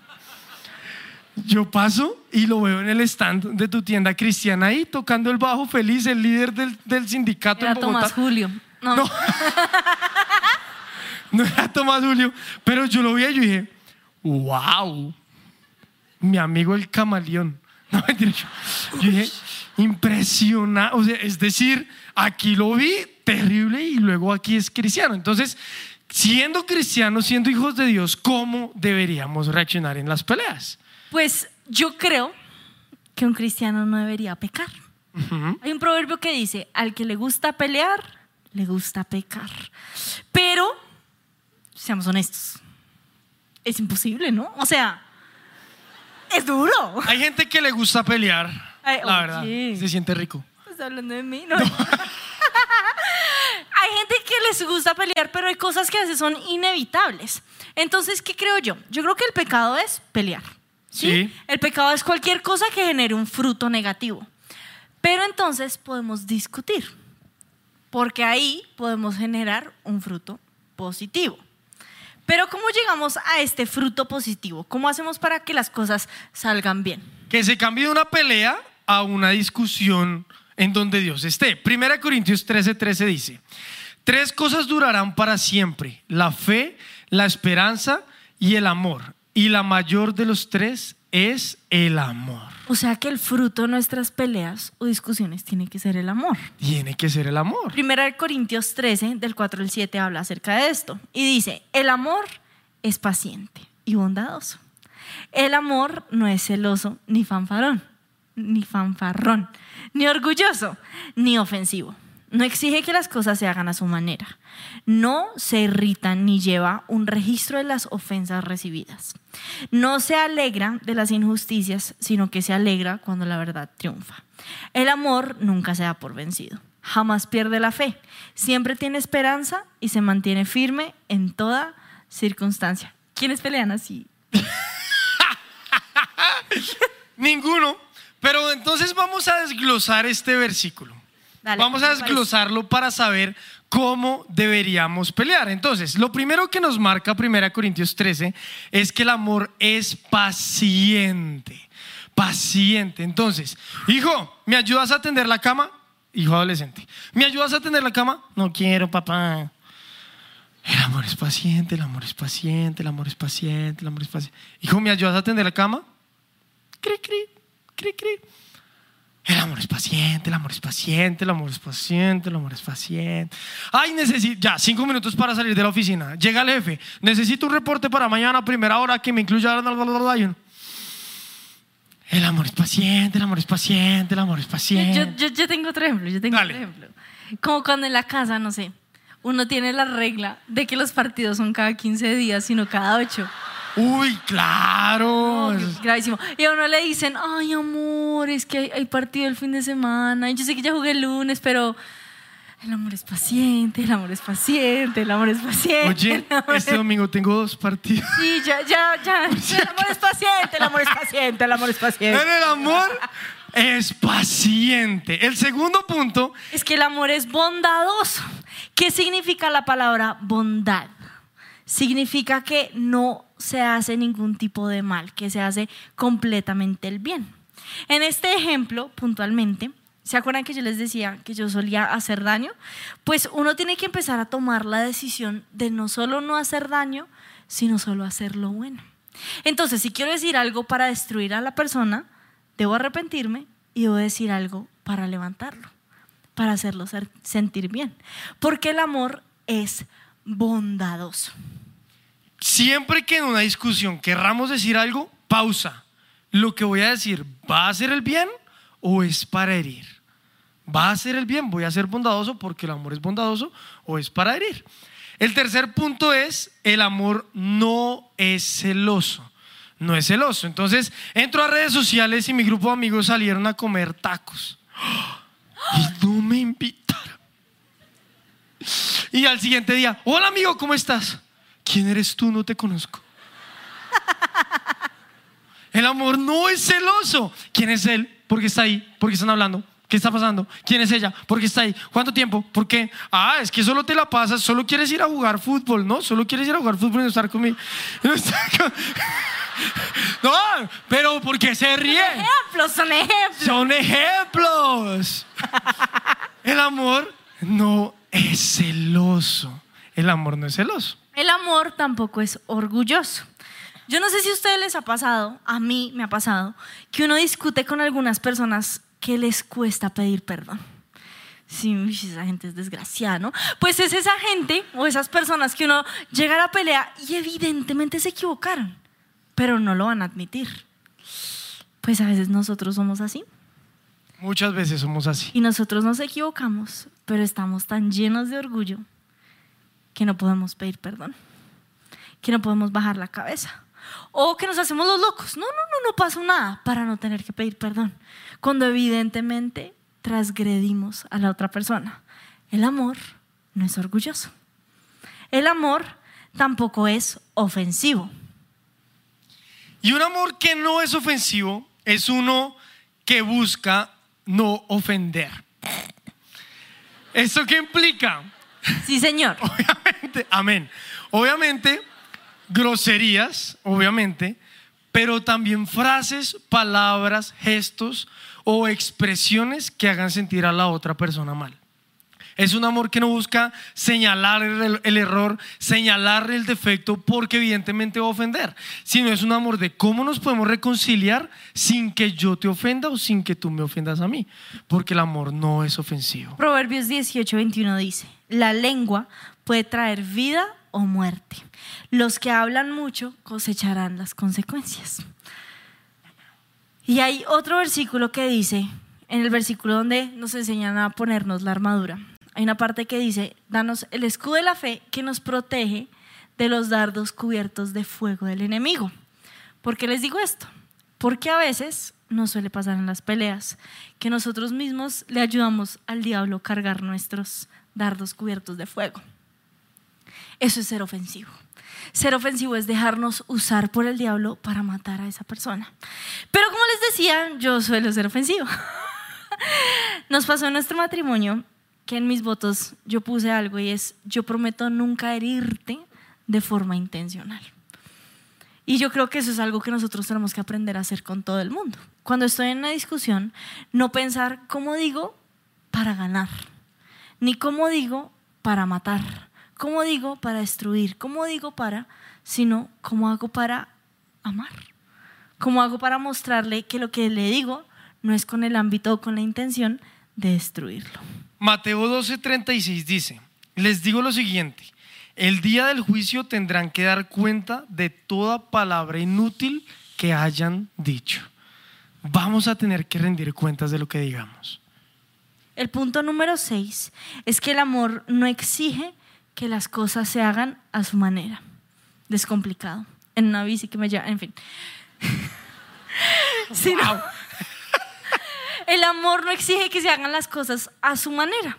[SPEAKER 2] Yo paso y lo veo en el stand de tu tienda cristiana ahí tocando el bajo feliz, el líder del, del sindicato
[SPEAKER 1] Era
[SPEAKER 2] en Bogotá.
[SPEAKER 1] Tomás Julio. No.
[SPEAKER 2] No. (laughs) No era Tomás Julio, pero yo lo vi y yo dije, wow, mi amigo el camaleón. (laughs) No, mentira, yo, yo dije, impresionante. O sea, es decir, aquí lo vi terrible y luego aquí es cristiano. Entonces, siendo cristianos, siendo hijos de Dios, ¿cómo deberíamos reaccionar en las peleas?
[SPEAKER 1] Pues yo creo que un cristiano no debería pecar. Hay un proverbio que dice, al que le gusta pelear, le gusta pecar. Pero, seamos honestos, es imposible, ¿no? O sea, es duro.
[SPEAKER 2] Hay gente que le gusta pelear,
[SPEAKER 1] Ay,
[SPEAKER 2] la verdad, se siente rico.
[SPEAKER 1] ¿Estás hablando de mí? No. (laughs) hay gente que les gusta pelear, pero hay cosas que a veces son inevitables. Entonces, ¿qué creo yo? Yo creo que el pecado es pelear. ¿Sí?
[SPEAKER 2] Sí.
[SPEAKER 1] El pecado es cualquier cosa que genere un fruto negativo. Pero entonces podemos discutir, porque ahí podemos generar un fruto positivo. Pero ¿cómo llegamos a este fruto positivo? ¿Cómo hacemos para que las cosas salgan bien?
[SPEAKER 2] Que se cambie de una pelea a una discusión en donde Dios esté. Primera Corintios 13:13 13 dice, tres cosas durarán para siempre, la fe, la esperanza y el amor. Y la mayor de los tres es el amor.
[SPEAKER 1] O sea que el fruto de nuestras peleas o discusiones tiene que ser el amor.
[SPEAKER 2] Tiene que ser el amor.
[SPEAKER 1] Primera de Corintios 13, del 4 al 7, habla acerca de esto. Y dice, el amor es paciente y bondadoso. El amor no es celoso ni fanfarrón, ni fanfarrón, ni orgulloso, ni ofensivo. No exige que las cosas se hagan a su manera. No se irrita ni lleva un registro de las ofensas recibidas. No se alegra de las injusticias, sino que se alegra cuando la verdad triunfa. El amor nunca se da por vencido. jamás pierde la fe, siempre tiene esperanza y se mantiene firme en toda circunstancia. ¿Quiénes pelean así? (laughs)
[SPEAKER 2] Ninguno. Pero entonces vamos a desglosar este versículo.
[SPEAKER 1] Dale,
[SPEAKER 2] vamos a desglosarlo para saber cómo deberíamos pelear. Entonces, lo primero que nos marca 1 Corintios 13 es que el amor es paciente. Paciente. Entonces, hijo, ¿me ayudas a tender la cama? Hijo adolescente. ¿Me ayudas a tender la cama? No quiero, papá. El amor es paciente, el amor es paciente, el amor es paciente, el amor es paciente. Hijo, ¿me ayudas a tender la cama? Cri, cri, cri, cri. El amor es paciente, el amor es paciente, el amor es paciente, el amor es paciente. Ay, necesito, ya, cinco minutos para salir de la oficina. Llega el jefe, necesito un reporte para mañana primera hora que me incluya... El amor es paciente, el amor es paciente, el amor es
[SPEAKER 1] Yo,
[SPEAKER 2] paciente.
[SPEAKER 1] yo- yo tengo otro ejemplo, yo tengo
[SPEAKER 2] Dale.
[SPEAKER 1] otro ejemplo. Como cuando en la casa, no sé, uno tiene la regla de que los partidos son cada 15 días, sino cada 8.
[SPEAKER 2] Uy, claro.
[SPEAKER 1] Gravísimo. Y a uno le dicen, ay, amor, es que hay, hay partido el fin de semana. Y yo sé que ya jugué el lunes, pero el amor es paciente, el amor es paciente, el amor es paciente.
[SPEAKER 2] Oye,
[SPEAKER 1] amor
[SPEAKER 2] este
[SPEAKER 1] es-
[SPEAKER 2] domingo tengo dos partidos.
[SPEAKER 1] Sí, ya, ya, ya. (laughs) El amor es paciente, el amor es paciente, el amor es paciente.
[SPEAKER 2] En el amor es paciente. El segundo punto
[SPEAKER 1] Es que el amor es bondadoso. ¿Qué significa la palabra bondad? Significa que no se hace ningún tipo de mal, que se hace completamente el bien. En este ejemplo, puntualmente, ¿se acuerdan que yo les decía que yo solía hacer daño? Pues uno tiene que empezar a tomar la decisión de no solo no hacer daño, sino solo hacer lo bueno. Entonces, si quiero decir algo para destruir a la persona, debo arrepentirme y debo decir algo para levantarlo para hacerlo sentir bien. Porque el amor es bondadoso.
[SPEAKER 2] Siempre que en una discusión querramos decir algo, pausa. Lo que voy a decir, ¿va a ser el bien o es para herir? ¿Va a ser el bien? ¿Voy a ser bondadoso porque el amor es bondadoso o es para herir? El tercer punto es, el amor no es celoso. No es celoso. Entonces, entro a redes sociales y mi grupo de amigos salieron a comer tacos. (gasps) Y no me invitaron. Y al siguiente día, hola amigo, ¿cómo estás? ¿Quién eres tú? No te conozco. El amor no es celoso. ¿Quién es él? ¿Por qué está ahí? ¿Por qué están hablando? ¿Qué está pasando? ¿Quién es ella? ¿Por qué está ahí? ¿Cuánto tiempo? ¿Por qué? Ah, es que solo te la pasas, solo quieres ir a jugar fútbol, ¿no? Solo quieres ir a jugar fútbol y no estar conmigo. No, estar con- (laughs) No, pero ¿por qué se ríe?
[SPEAKER 1] Ejemplos, son ejemplos.
[SPEAKER 2] Son ejemplos. El amor no es celoso. El amor no es celoso.
[SPEAKER 1] El amor tampoco es orgulloso. Yo no sé si a ustedes les ha pasado, a mí me ha pasado, que uno discute con algunas personas que les cuesta pedir perdón. Sí, esa gente es desgraciada, ¿no? Pues es esa gente o esas personas que uno llega a la pelea y evidentemente se equivocaron, pero no lo van a admitir. Pues a veces nosotros somos así
[SPEAKER 2] Muchas veces somos así.
[SPEAKER 1] y nosotros nos equivocamos, pero estamos tan llenos de orgullo que no podemos pedir perdón, que no podemos bajar la cabeza. O que nos hacemos los locos. No, no, no, no pasó nada para no tener que pedir perdón. Cuando evidentemente transgredimos a la otra persona. El amor no es orgulloso. El amor tampoco es ofensivo.
[SPEAKER 2] Y un amor que no es ofensivo es uno que busca no ofender. ¿Eso qué implica?
[SPEAKER 1] Sí, señor.
[SPEAKER 2] Obviamente, amén. Obviamente, groserías, obviamente, pero también frases, palabras, gestos o expresiones que hagan sentir a la otra persona mal. Es un amor que no busca señalar el, el error, señalar el defecto porque evidentemente va a ofender, sino es un amor de cómo nos podemos reconciliar sin que yo te ofenda o sin que tú me ofendas a mí, porque el amor no es ofensivo.
[SPEAKER 1] Proverbios 18, 21 dice, la lengua puede traer vida o muerte. Los que hablan mucho cosecharán las consecuencias. Y hay otro versículo que dice, en el versículo donde nos enseñan a ponernos la armadura, hay una parte que dice, danos el escudo de la fe que nos protege de los dardos cubiertos de fuego del enemigo. ¿Por qué les digo esto? Porque a veces nos suele pasar en las peleas, que nosotros mismos le ayudamos al diablo a cargar nuestros dardos cubiertos de fuego. Eso es ser ofensivo. Ser ofensivo es dejarnos usar por el diablo para matar a esa persona. Pero como les decía, yo suelo ser ofensivo. (laughs) Nos pasó en nuestro matrimonio que en mis votos yo puse algo y es, yo prometo nunca herirte de forma intencional. Y yo creo que eso es algo que nosotros tenemos que aprender a hacer con todo el mundo. Cuando estoy en una discusión, no pensar cómo digo para ganar, ni cómo digo para matar, cómo digo para destruir, cómo digo para, sino cómo hago para amar, cómo hago para mostrarle que lo que le digo no es con el ámbito o con la intención de destruirlo.
[SPEAKER 2] Mateo 12:36 dice, les digo lo siguiente, el día del juicio tendrán que dar cuenta de toda palabra inútil que hayan dicho. Vamos a tener que rendir cuentas de lo que digamos.
[SPEAKER 1] El punto número 6 es que el amor no exige que las cosas se hagan a su manera. Descomplicado. En una bici que me lleva, en fin. (laughs) Sino- (laughs) el amor no exige que se hagan las cosas a su manera.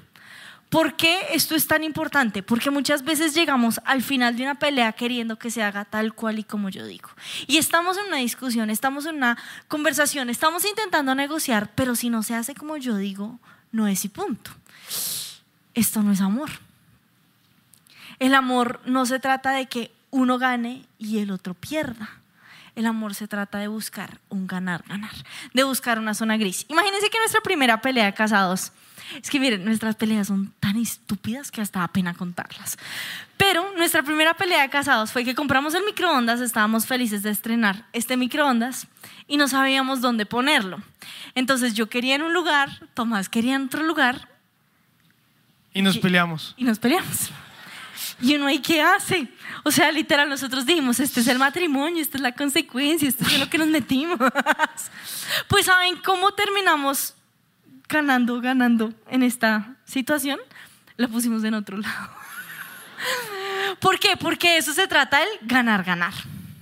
[SPEAKER 1] ¿Por qué esto es tan importante? Porque muchas veces llegamos al final de una pelea queriendo que se haga tal cual y como yo digo. Y estamos en una discusión, estamos en una conversación, estamos intentando negociar, pero si no se hace como yo digo, no es y punto. Esto no es amor. El amor no se trata de que uno gane y el otro pierda. El amor se trata de buscar un ganar-ganar, de buscar una zona gris. Imagínense que nuestra primera pelea de casados, es que miren, nuestras peleas son tan estúpidas que hasta da pena contarlas. Pero nuestra primera pelea de casados fue que compramos el microondas, estábamos felices de estrenar este microondas y no sabíamos dónde ponerlo. Entonces yo quería en un lugar, Tomás quería en otro lugar
[SPEAKER 2] Y nos peleamos.
[SPEAKER 1] y nos peleamos. Y uno ahí, ¿qué hace? O sea, literal, nosotros dijimos, este es el matrimonio, esta es la consecuencia, esto es lo que nos metimos. (laughs) Pues ¿saben cómo terminamos ganando, ganando en esta situación? Lo pusimos en otro lado. (laughs) ¿Por qué? Porque eso se trata del ganar, ganar.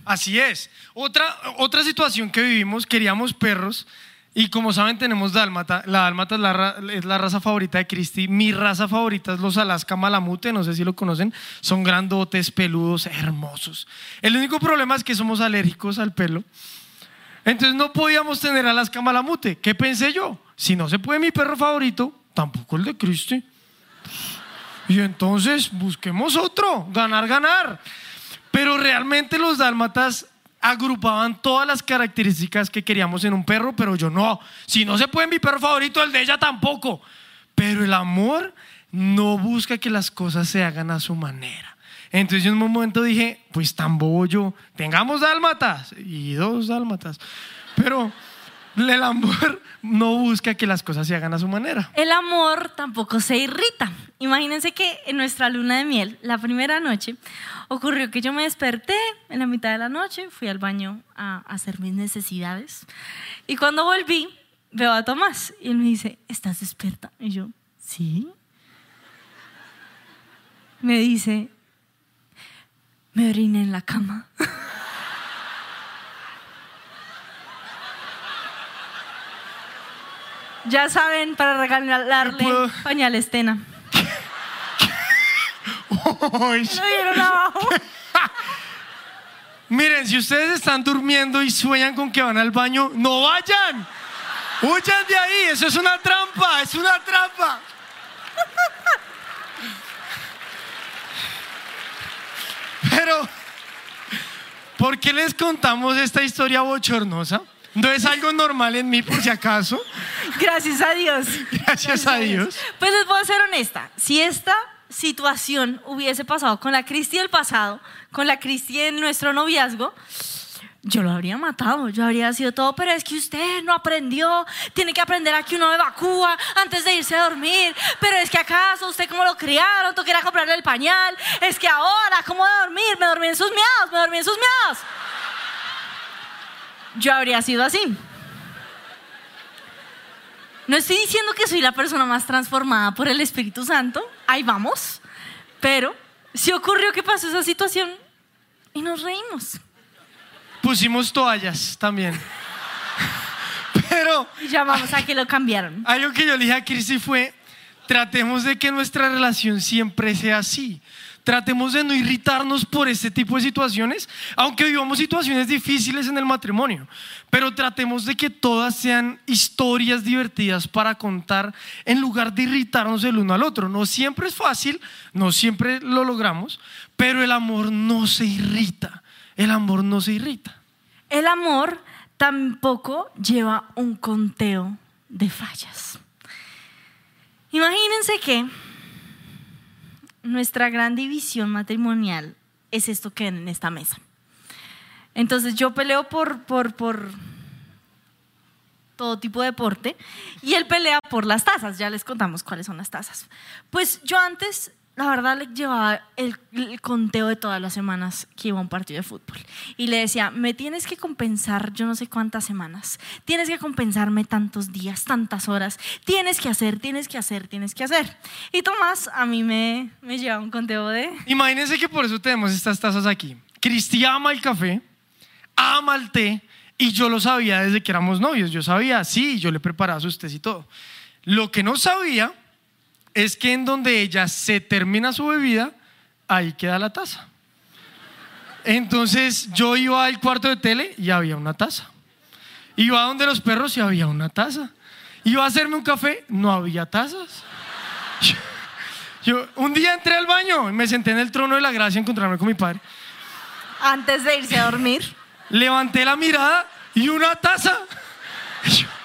[SPEAKER 2] Así es. Otra, otra situación que vivimos, queríamos perros y como saben tenemos dálmata. La dálmata es la, raza favorita de Cristi. Mi raza favorita es los Alaska Malamute, no sé si lo conocen. Son grandotes, peludos, hermosos. El único problema es que somos alérgicos al pelo. Entonces no podíamos tener Alaska Malamute. ¿Qué pensé yo? Si no se puede mi perro favorito, tampoco el de Cristi. Y entonces busquemos otro, ganar, ganar. Pero realmente los dálmatas agrupaban todas las características que queríamos en un perro, pero yo no. Si no se puede mi perro favorito, el de ella tampoco. Pero el amor no busca que las cosas se hagan a su manera. Entonces yo en un momento dije, pues tan bobo yo, tengamos dálmatas y dos dálmatas. Pero el amor no busca que las cosas se hagan a su manera.
[SPEAKER 1] El amor tampoco se irrita. Imagínense que en nuestra luna de miel, la primera noche, ocurrió que yo me desperté en la mitad de la noche, fui al baño a hacer mis necesidades y cuando volví veo a Tomás y él me dice, ¿estás despierta? Y yo, sí. Me dice, me oriné en la cama. Ya saben, para regalarle pañales Tena.
[SPEAKER 2] Uy.
[SPEAKER 1] Vieron abajo.
[SPEAKER 2] Miren, si ustedes están durmiendo y sueñan con que van al baño, no vayan. Huyan de ahí, eso es una trampa, es una trampa. Pero, ¿por qué les contamos esta historia bochornosa? ¿No es algo normal en mí, por si acaso?
[SPEAKER 1] Gracias a Dios.
[SPEAKER 2] Gracias a Dios.
[SPEAKER 1] Pues les voy a ser honesta. Si esta situación hubiese pasado con la Cristi del pasado, con la Cristi en nuestro noviazgo, yo lo habría matado, yo habría sido todo, pero es que usted no aprendió, tiene que aprender a que uno evacúa antes de irse a dormir, pero es que acaso usted como lo criaron, tú quieras comprarle el pañal, es que ahora, ¿cómo de dormir? Me dormí en sus miados, me dormí en sus miados. Yo habría sido así. No estoy diciendo que soy la persona más transformada por el Espíritu Santo, ahí vamos, pero si ocurrió que pasó esa situación y nos reímos.
[SPEAKER 2] Pusimos toallas también. (laughs) Pero
[SPEAKER 1] Y llamamos a que lo cambiaron.
[SPEAKER 2] algo que yo le dije a Cristi fue, tratemos de que nuestra relación siempre sea así. Tratemos de no irritarnos por este tipo de situaciones, aunque vivamos situaciones difíciles en el matrimonio. Pero tratemos de que todas sean historias divertidas para contar en lugar de irritarnos el uno al otro. No siempre es fácil, no siempre lo logramos, pero el amor no se irrita. El amor no se irrita.
[SPEAKER 1] El amor tampoco lleva un conteo de fallas. Imagínense que nuestra gran división matrimonial es esto que en esta mesa. Entonces yo peleo por, por, por todo tipo de deporte y él pelea por las tazas. Ya les contamos cuáles son las tazas. Pues yo antes, la verdad, le llevaba el, conteo de todas las semanas que iba a un partido de fútbol. Y le decía, me tienes que compensar yo no sé cuántas semanas. Tienes que compensarme tantos días, tantas horas. Tienes que hacer, tienes que hacer, tienes que hacer. Y Tomás a mí me, me lleva un conteo de...
[SPEAKER 2] Imagínense que por eso tenemos estas tazas aquí. Cristi ama el café, ama el té, y yo lo sabía desde que éramos novios. Yo sabía, sí, yo le preparaba sus tés y todo. Lo que no sabía es que en donde ella se termina su bebida, ahí queda la taza. Entonces yo iba al cuarto de tele y había una taza. Iba a donde los perros y había una taza. Iba a hacerme un café, no había tazas. (laughs) Yo un día entré al baño y me senté en el trono de la gracia a encontrarme con mi padre.
[SPEAKER 1] Antes de irse a dormir.
[SPEAKER 2] Levanté la mirada y una taza. (laughs)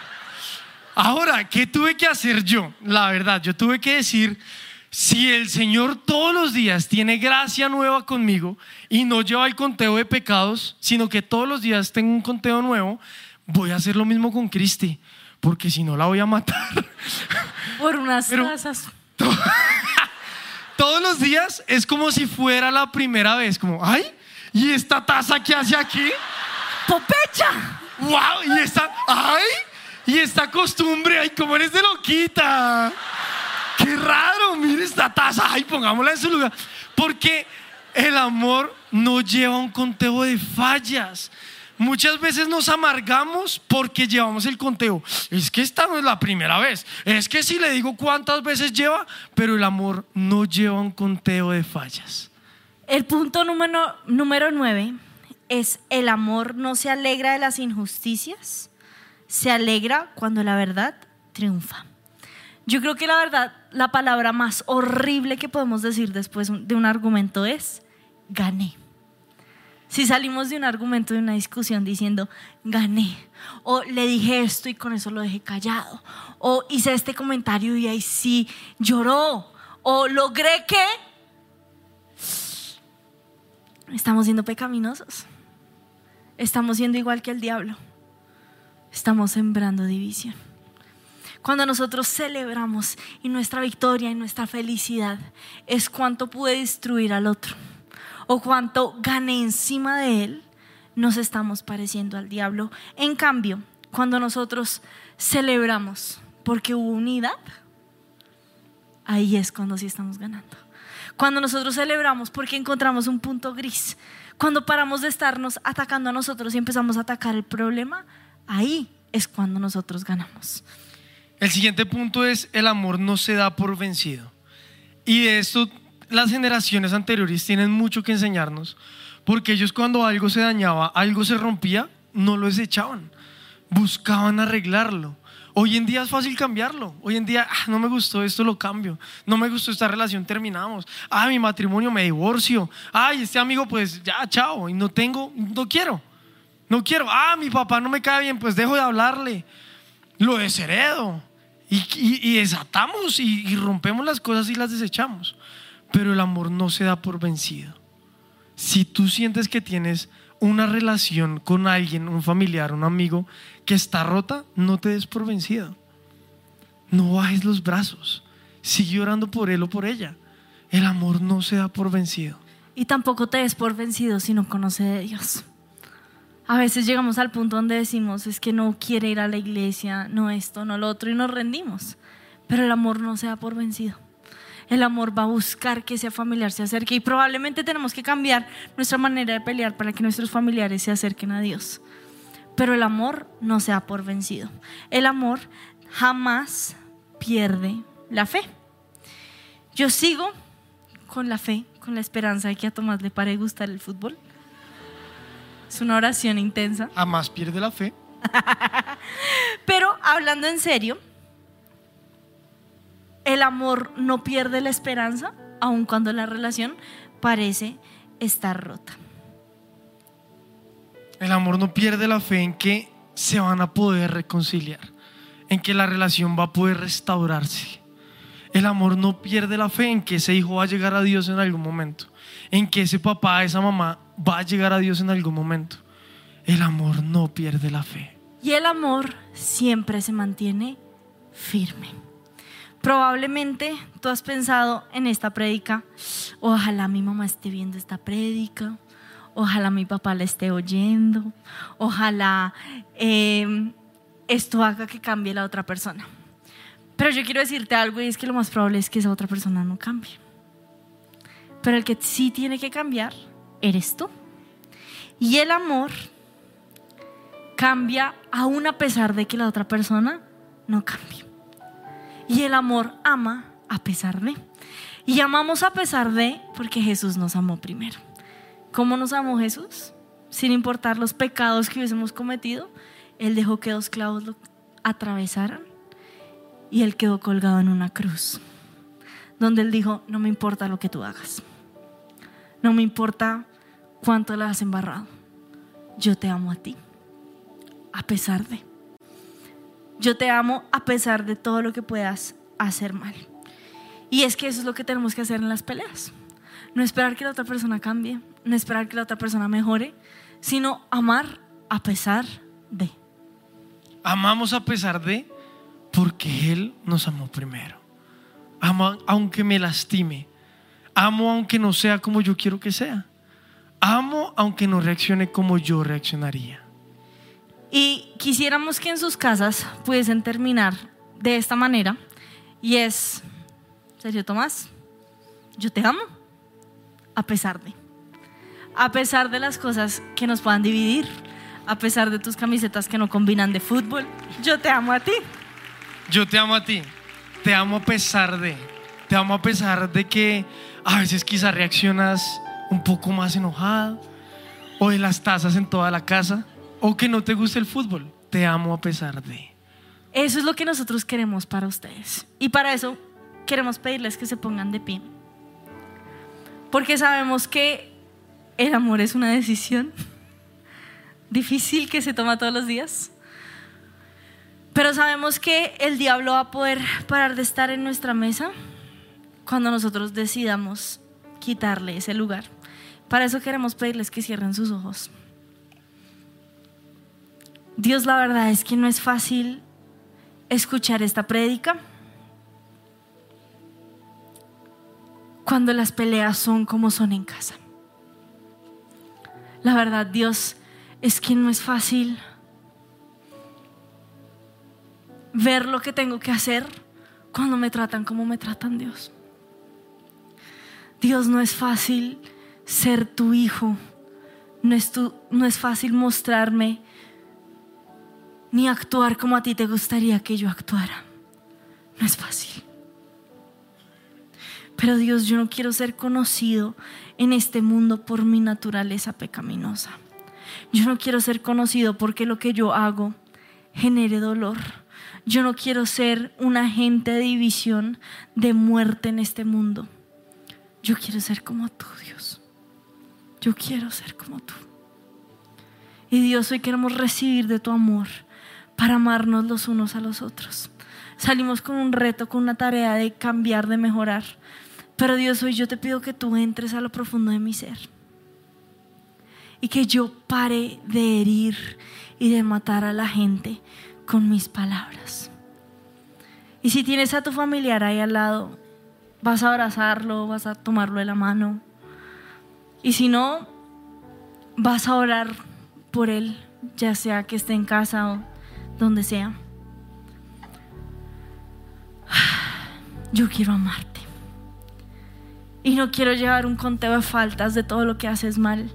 [SPEAKER 2] Ahora, ¿qué tuve que hacer yo? La verdad, yo tuve que decir, si el Señor todos los días tiene gracia nueva conmigo y no lleva el conteo de pecados, sino que todos los días tengo un conteo nuevo, voy a hacer lo mismo con Cristi, porque si no la voy a matar. (laughs)
[SPEAKER 1] Por unas
[SPEAKER 2] Pero-
[SPEAKER 1] tazas. (laughs)
[SPEAKER 2] Todos los días es como si fuera la primera vez, como, ay, ¿y esta taza qué hace aquí?
[SPEAKER 1] ¡Popecha!
[SPEAKER 2] ¡Wow! Y esta, ¡ay! Y esta costumbre, ¡ay, cómo eres de loquita! ¡Qué raro! Mire esta taza, ¡ay, pongámosla en su lugar! Porque el amor no lleva un conteo de fallas. Muchas veces nos amargamos porque llevamos el conteo. Es que esta no es la primera vez. Es que si le digo cuántas veces lleva, pero el amor no lleva un conteo de fallas.
[SPEAKER 1] El punto número, número nueve es el amor no se alegra de las injusticias, se alegra cuando la verdad triunfa. Yo creo que la verdad, la palabra más horrible que podemos decir después de un argumento es gané. Si salimos de un argumento, de una discusión diciendo gané, o le dije esto y con eso lo dejé callado, o hice este comentario y ahí sí lloró, o logré que Estamos siendo pecaminosos. Estamos siendo igual que el diablo. Estamos sembrando división. Cuando nosotros celebramos y nuestra victoria y nuestra felicidad es cuánto pude destruir al otro o cuánto gané encima de él, nos estamos pareciendo al diablo. En cambio, cuando nosotros celebramos porque hubo unidad, ahí es cuando sí estamos ganando. Cuando nosotros celebramos porque encontramos un punto gris, cuando paramos de estarnos atacando a nosotros y empezamos a atacar el problema, ahí es cuando nosotros ganamos.
[SPEAKER 2] El siguiente punto es el amor no se da por vencido. Y de esto las generaciones anteriores tienen mucho que enseñarnos, porque ellos cuando algo se dañaba, algo se rompía, no lo desechaban, buscaban arreglarlo. Hoy en día es fácil cambiarlo. Hoy en día, ah, no me gustó esto, lo cambio. No me gustó esta relación, terminamos. Ah, mi matrimonio, me divorcio. Ay, este amigo, pues ya, chao. Y no tengo, no quiero. No quiero. Ah, mi papá no me cae bien, pues dejo de hablarle. Lo desheredo. Y, y- desatamos y, y rompemos las cosas y las desechamos. Pero el amor no se da por vencido. Si tú sientes que tienes una relación con alguien, un familiar, un amigo que está rota, no te des por vencido. No bajes los brazos. Sigue orando por él o por ella. El amor no se da por vencido.
[SPEAKER 1] Y tampoco te des por vencido si no conoce de Dios. A veces llegamos al punto donde decimos, es que no quiere ir a la iglesia, no esto, no lo otro, y nos rendimos. Pero el amor no se da por vencido. El amor va a buscar que ese familiar se acerque y probablemente tenemos que cambiar nuestra manera de pelear para que nuestros familiares se acerquen a Dios. Pero el amor no se da por vencido. El amor jamás pierde la fe. Yo sigo con la fe, con la esperanza de que a Tomás le pare gustar el fútbol. Es una oración intensa.
[SPEAKER 2] Jamás pierde la fe. (laughs)
[SPEAKER 1] Pero hablando en serio, el amor no pierde la esperanza, aun cuando la relación parece estar rota.
[SPEAKER 2] El amor no pierde la fe en que se van a poder reconciliar, en que la relación va a poder restaurarse. El amor no pierde la fe en que ese hijo va a llegar a Dios en algún momento, en que ese papá, esa mamá va a llegar a Dios en algún momento. El amor no pierde la fe.
[SPEAKER 1] Y el amor siempre se mantiene firme. Probablemente tú has pensado en esta prédica, ojalá mi mamá esté viendo esta prédica, ojalá mi papá la esté oyendo, ojalá eh, esto haga que cambie la otra persona. Pero yo quiero decirte algo y es que lo más probable es que esa otra persona no cambie. Pero el que sí tiene que cambiar eres tú. Y el amor cambia aún a pesar de que la otra persona no cambie. Y el amor ama a pesar de. Y amamos a pesar de porque Jesús nos amó primero. ¿Cómo nos amó Jesús? Sin importar los pecados que hubiésemos cometido, Él dejó que dos clavos lo atravesaran y Él quedó colgado en una cruz, donde Él dijo, no me importa lo que tú hagas, no me importa cuánto la has embarrado, yo te amo a ti, a pesar de. Yo te amo a pesar de todo lo que puedas hacer mal. Y es que eso es lo que tenemos que hacer en las peleas. No esperar que la otra persona cambie, no esperar que la otra persona mejore, sino amar a pesar de.
[SPEAKER 2] Amamos a pesar de porque Él nos amó primero. Aunque me lastime. Amo aunque no sea como yo quiero que sea. Amo aunque no reaccione como yo reaccionaría.
[SPEAKER 1] Y quisiéramos que en sus casas pudiesen terminar de esta manera. Y es, Sergio Tomás, yo te amo a pesar de. A pesar de las cosas que nos puedan dividir, a pesar de tus camisetas que no combinan de fútbol, yo te amo a ti.
[SPEAKER 2] Yo te amo a ti. Te amo a pesar de. Te amo a pesar de que a veces quizás reaccionas un poco más enojado o de las tazas en toda la casa o que no te guste el fútbol. Te amo a pesar de.
[SPEAKER 1] Eso es lo que nosotros queremos para ustedes. Y para eso queremos pedirles que se pongan de pie. Porque sabemos que el amor es una decisión (laughs) difícil que se toma todos los días. Pero sabemos que el diablo va a poder parar de estar en nuestra mesa cuando nosotros decidamos quitarle ese lugar. Para eso queremos pedirles que cierren sus ojos. Dios, la verdad es que no es fácil escuchar esta prédica cuando las peleas son como son en casa. La verdad, Dios, es que no es fácil ver lo que tengo que hacer cuando me tratan como me tratan Dios. Dios no es fácil ser tu hijo, no es, tu, no es fácil mostrarme ni actuar como a ti te gustaría que yo actuara. No es fácil. Pero Dios, yo no quiero ser conocido en este mundo por mi naturaleza pecaminosa. Yo no quiero ser conocido porque lo que yo hago genere dolor. Yo no quiero ser un agente de división, de muerte en este mundo. Yo quiero ser como tú, Dios. Yo quiero ser como tú. Y Dios, hoy queremos recibir de tu amor para amarnos los unos a los otros. Salimos con un reto, con una tarea de cambiar, de mejorar. Pero Dios, hoy yo te pido que tú entres a lo profundo de mi ser. Y que yo pare de herir y de matar a la gente con mis palabras. Y si tienes a tu familiar ahí al lado, vas a abrazarlo, vas a tomarlo de la mano. Y si no, vas a orar por él, ya sea que esté en casa o donde sea. Yo quiero amarte. Y no quiero llevar un conteo de faltas de todo lo que haces mal,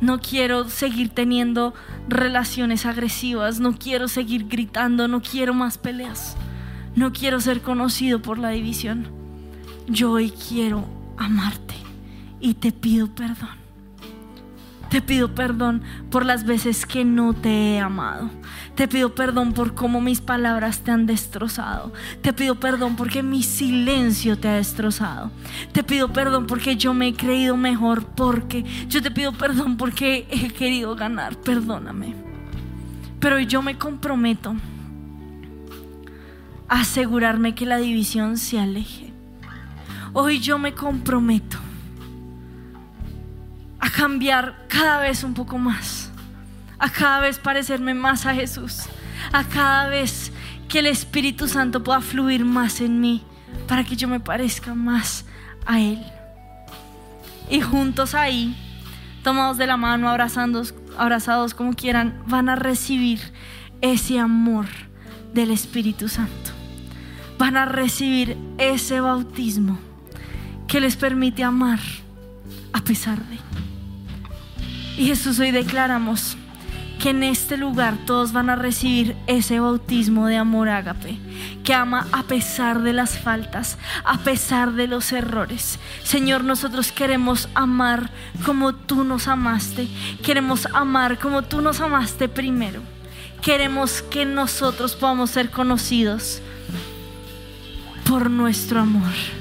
[SPEAKER 1] No quiero seguir teniendo relaciones agresivas, no quiero seguir gritando, no quiero más peleas, no quiero ser conocido por la división. Yo hoy quiero amarte y te pido perdón. Te pido perdón por las veces que no te he amado. Te pido perdón por cómo mis palabras te han destrozado. Te pido perdón porque mi silencio te ha destrozado. Te pido perdón porque yo me he creído mejor. Porque yo te pido perdón porque he querido ganar. Perdóname. Pero yo me comprometo a asegurarme que la división se aleje. Hoy yo me comprometo a cambiar cada vez un poco más, a cada vez parecerme más a Jesús, a cada vez que el Espíritu Santo pueda fluir más en mí para que yo me parezca más a Él. Y juntos ahí, tomados de la mano, abrazados, abrazados como quieran, van a recibir ese amor del Espíritu Santo. Van a recibir ese bautismo que les permite amar a pesar de. Y Jesús, hoy declaramos que en este lugar todos van a recibir ese bautismo de amor ágape, que ama a pesar de las faltas, a pesar de los errores. Señor, nosotros queremos amar como tú nos amaste, queremos amar como tú nos amaste primero. Queremos que nosotros podamos ser conocidos por nuestro amor.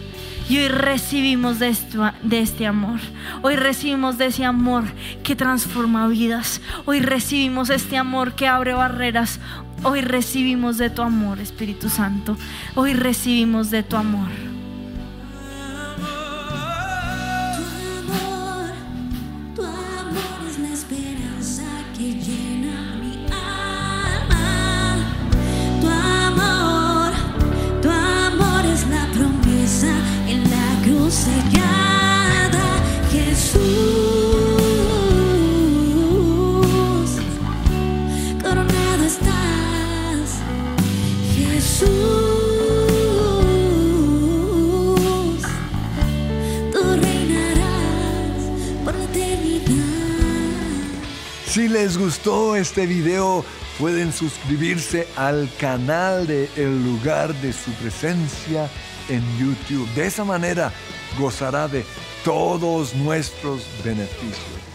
[SPEAKER 1] Y hoy recibimos de, de este amor. Hoy recibimos de ese amor que transforma vidas. Hoy recibimos este amor que abre barreras. Hoy recibimos de tu amor, Espíritu Santo. Hoy recibimos de tu amor.
[SPEAKER 3] Si les gustó este video, pueden suscribirse al canal de El lugar de su presencia en YouTube. De esa manera gozará de todos nuestros beneficios.